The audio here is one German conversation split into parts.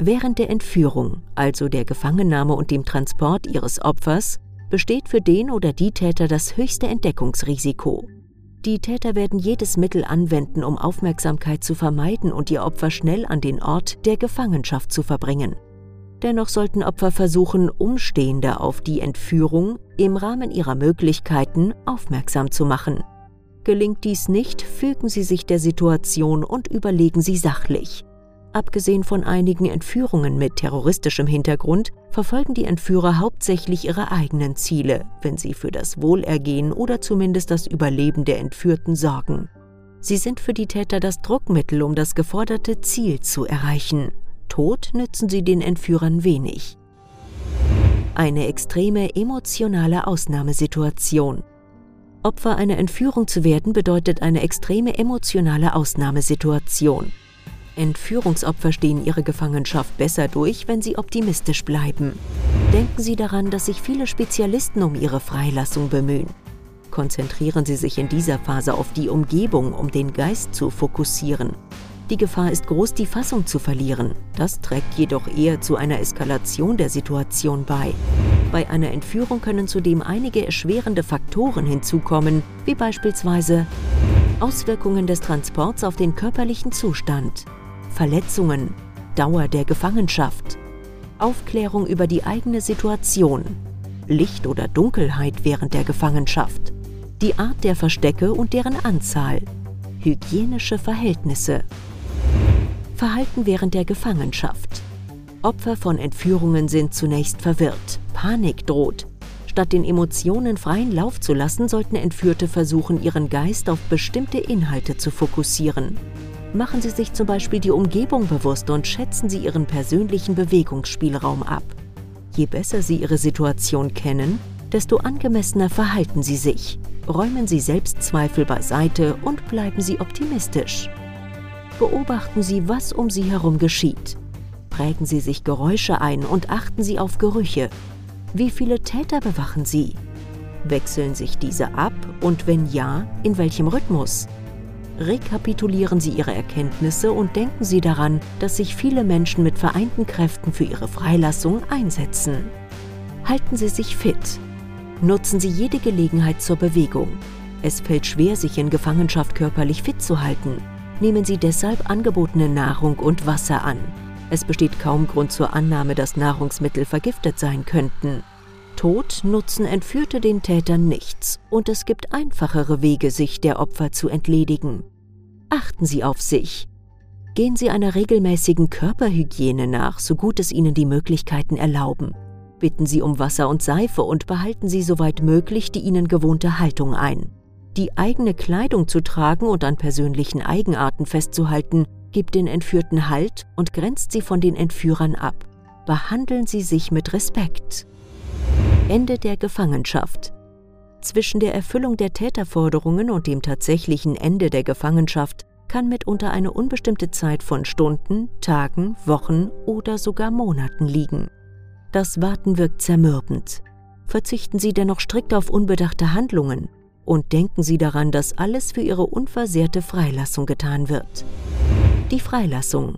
Während der Entführung, also der Gefangennahme und dem Transport ihres Opfers, besteht für den oder die Täter das höchste Entdeckungsrisiko. Die Täter werden jedes Mittel anwenden, um Aufmerksamkeit zu vermeiden und ihr Opfer schnell an den Ort der Gefangenschaft zu verbringen. Dennoch sollten Opfer versuchen, Umstehende auf die Entführung im Rahmen ihrer Möglichkeiten aufmerksam zu machen. Gelingt dies nicht, fügen Sie sich der Situation und überlegen Sie sachlich. Abgesehen von einigen Entführungen mit terroristischem Hintergrund verfolgen die Entführer hauptsächlich ihre eigenen Ziele, wenn sie für das Wohlergehen oder zumindest das Überleben der Entführten sorgen. Sie sind für die Täter das Druckmittel, um das geforderte Ziel zu erreichen. Tod nützen sie den Entführern wenig. Eine extreme emotionale Ausnahmesituation. Opfer einer Entführung zu werden bedeutet eine extreme emotionale Ausnahmesituation. Entführungsopfer stehen ihre Gefangenschaft besser durch, wenn sie optimistisch bleiben. Denken Sie daran, dass sich viele Spezialisten um ihre Freilassung bemühen. Konzentrieren Sie sich in dieser Phase auf die Umgebung, um den Geist zu fokussieren. Die Gefahr ist groß, die Fassung zu verlieren. Das trägt jedoch eher zu einer Eskalation der Situation bei. Bei einer Entführung können zudem einige erschwerende Faktoren hinzukommen, wie beispielsweise Auswirkungen des Transports auf den körperlichen Zustand, Verletzungen, Dauer der Gefangenschaft, Aufklärung über die eigene Situation, Licht oder Dunkelheit während der Gefangenschaft, die Art der Verstecke und deren Anzahl, hygienische Verhältnisse. Verhalten während der Gefangenschaft. Opfer von Entführungen sind zunächst verwirrt, Panik droht. Statt den Emotionen freien Lauf zu lassen, sollten Entführte versuchen, ihren Geist auf bestimmte Inhalte zu fokussieren. Machen Sie sich zum Beispiel die Umgebung bewusst und schätzen Sie Ihren persönlichen Bewegungsspielraum ab. Je besser Sie Ihre Situation kennen, desto angemessener verhalten Sie sich. Räumen Sie Selbstzweifel beiseite und bleiben Sie optimistisch. Beobachten Sie, was um Sie herum geschieht. Prägen Sie sich Geräusche ein und achten Sie auf Gerüche. Wie viele Täter bewachen Sie? Wechseln sich diese ab und wenn ja, in welchem Rhythmus? Rekapitulieren Sie Ihre Erkenntnisse und denken Sie daran, dass sich viele Menschen mit vereinten Kräften für Ihre Freilassung einsetzen. Halten Sie sich fit. Nutzen Sie jede Gelegenheit zur Bewegung. Es fällt schwer, sich in Gefangenschaft körperlich fit zu halten nehmen sie deshalb angebotene Nahrung und Wasser an. Es besteht kaum Grund zur Annahme, dass Nahrungsmittel vergiftet sein könnten. Tod nutzen Entführte den Tätern nichts und es gibt einfachere Wege, sich der Opfer zu entledigen. Achten Sie auf sich. Gehen Sie einer regelmäßigen Körperhygiene nach, so gut es Ihnen die Möglichkeiten erlauben. Bitten Sie um Wasser und Seife und behalten Sie soweit möglich die Ihnen gewohnte Haltung ein. Die eigene Kleidung zu tragen und an persönlichen Eigenarten festzuhalten, gibt den Entführten Halt und grenzt sie von den Entführern ab. Behandeln Sie sich mit Respekt. Ende der Gefangenschaft. Zwischen der Erfüllung der Täterforderungen und dem tatsächlichen Ende der Gefangenschaft kann mitunter eine unbestimmte Zeit von Stunden, Tagen, Wochen oder sogar Monaten liegen. Das Warten wirkt zermürbend. Verzichten Sie dennoch strikt auf unbedachte Handlungen und denken Sie daran, dass alles für Ihre unversehrte Freilassung getan wird. Die Freilassung.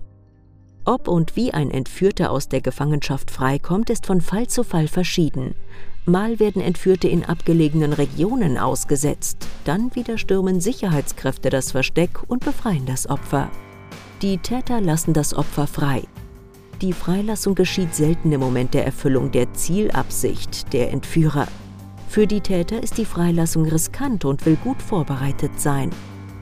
Ob und wie ein Entführter aus der Gefangenschaft freikommt, ist von Fall zu Fall verschieden. Mal werden Entführte in abgelegenen Regionen ausgesetzt, dann wieder stürmen Sicherheitskräfte das Versteck und befreien das Opfer. Die Täter lassen das Opfer frei. Die Freilassung geschieht selten im Moment der Erfüllung der Zielabsicht der Entführer. Für die Täter ist die Freilassung riskant und will gut vorbereitet sein.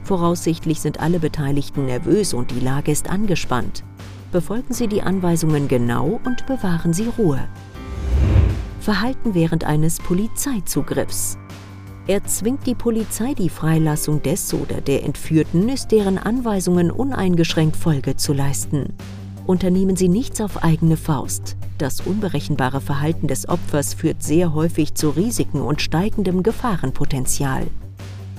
Voraussichtlich sind alle Beteiligten nervös und die Lage ist angespannt. Befolgen Sie die Anweisungen genau und bewahren Sie Ruhe. Verhalten während eines Polizeizugriffs. Erzwingt die Polizei die Freilassung des oder der Entführten, ist deren Anweisungen uneingeschränkt Folge zu leisten. Unternehmen Sie nichts auf eigene Faust. Das unberechenbare Verhalten des Opfers führt sehr häufig zu Risiken und steigendem Gefahrenpotenzial.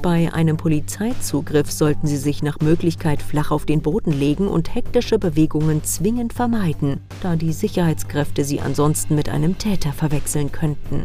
Bei einem Polizeizugriff sollten Sie sich nach Möglichkeit flach auf den Boden legen und hektische Bewegungen zwingend vermeiden, da die Sicherheitskräfte Sie ansonsten mit einem Täter verwechseln könnten.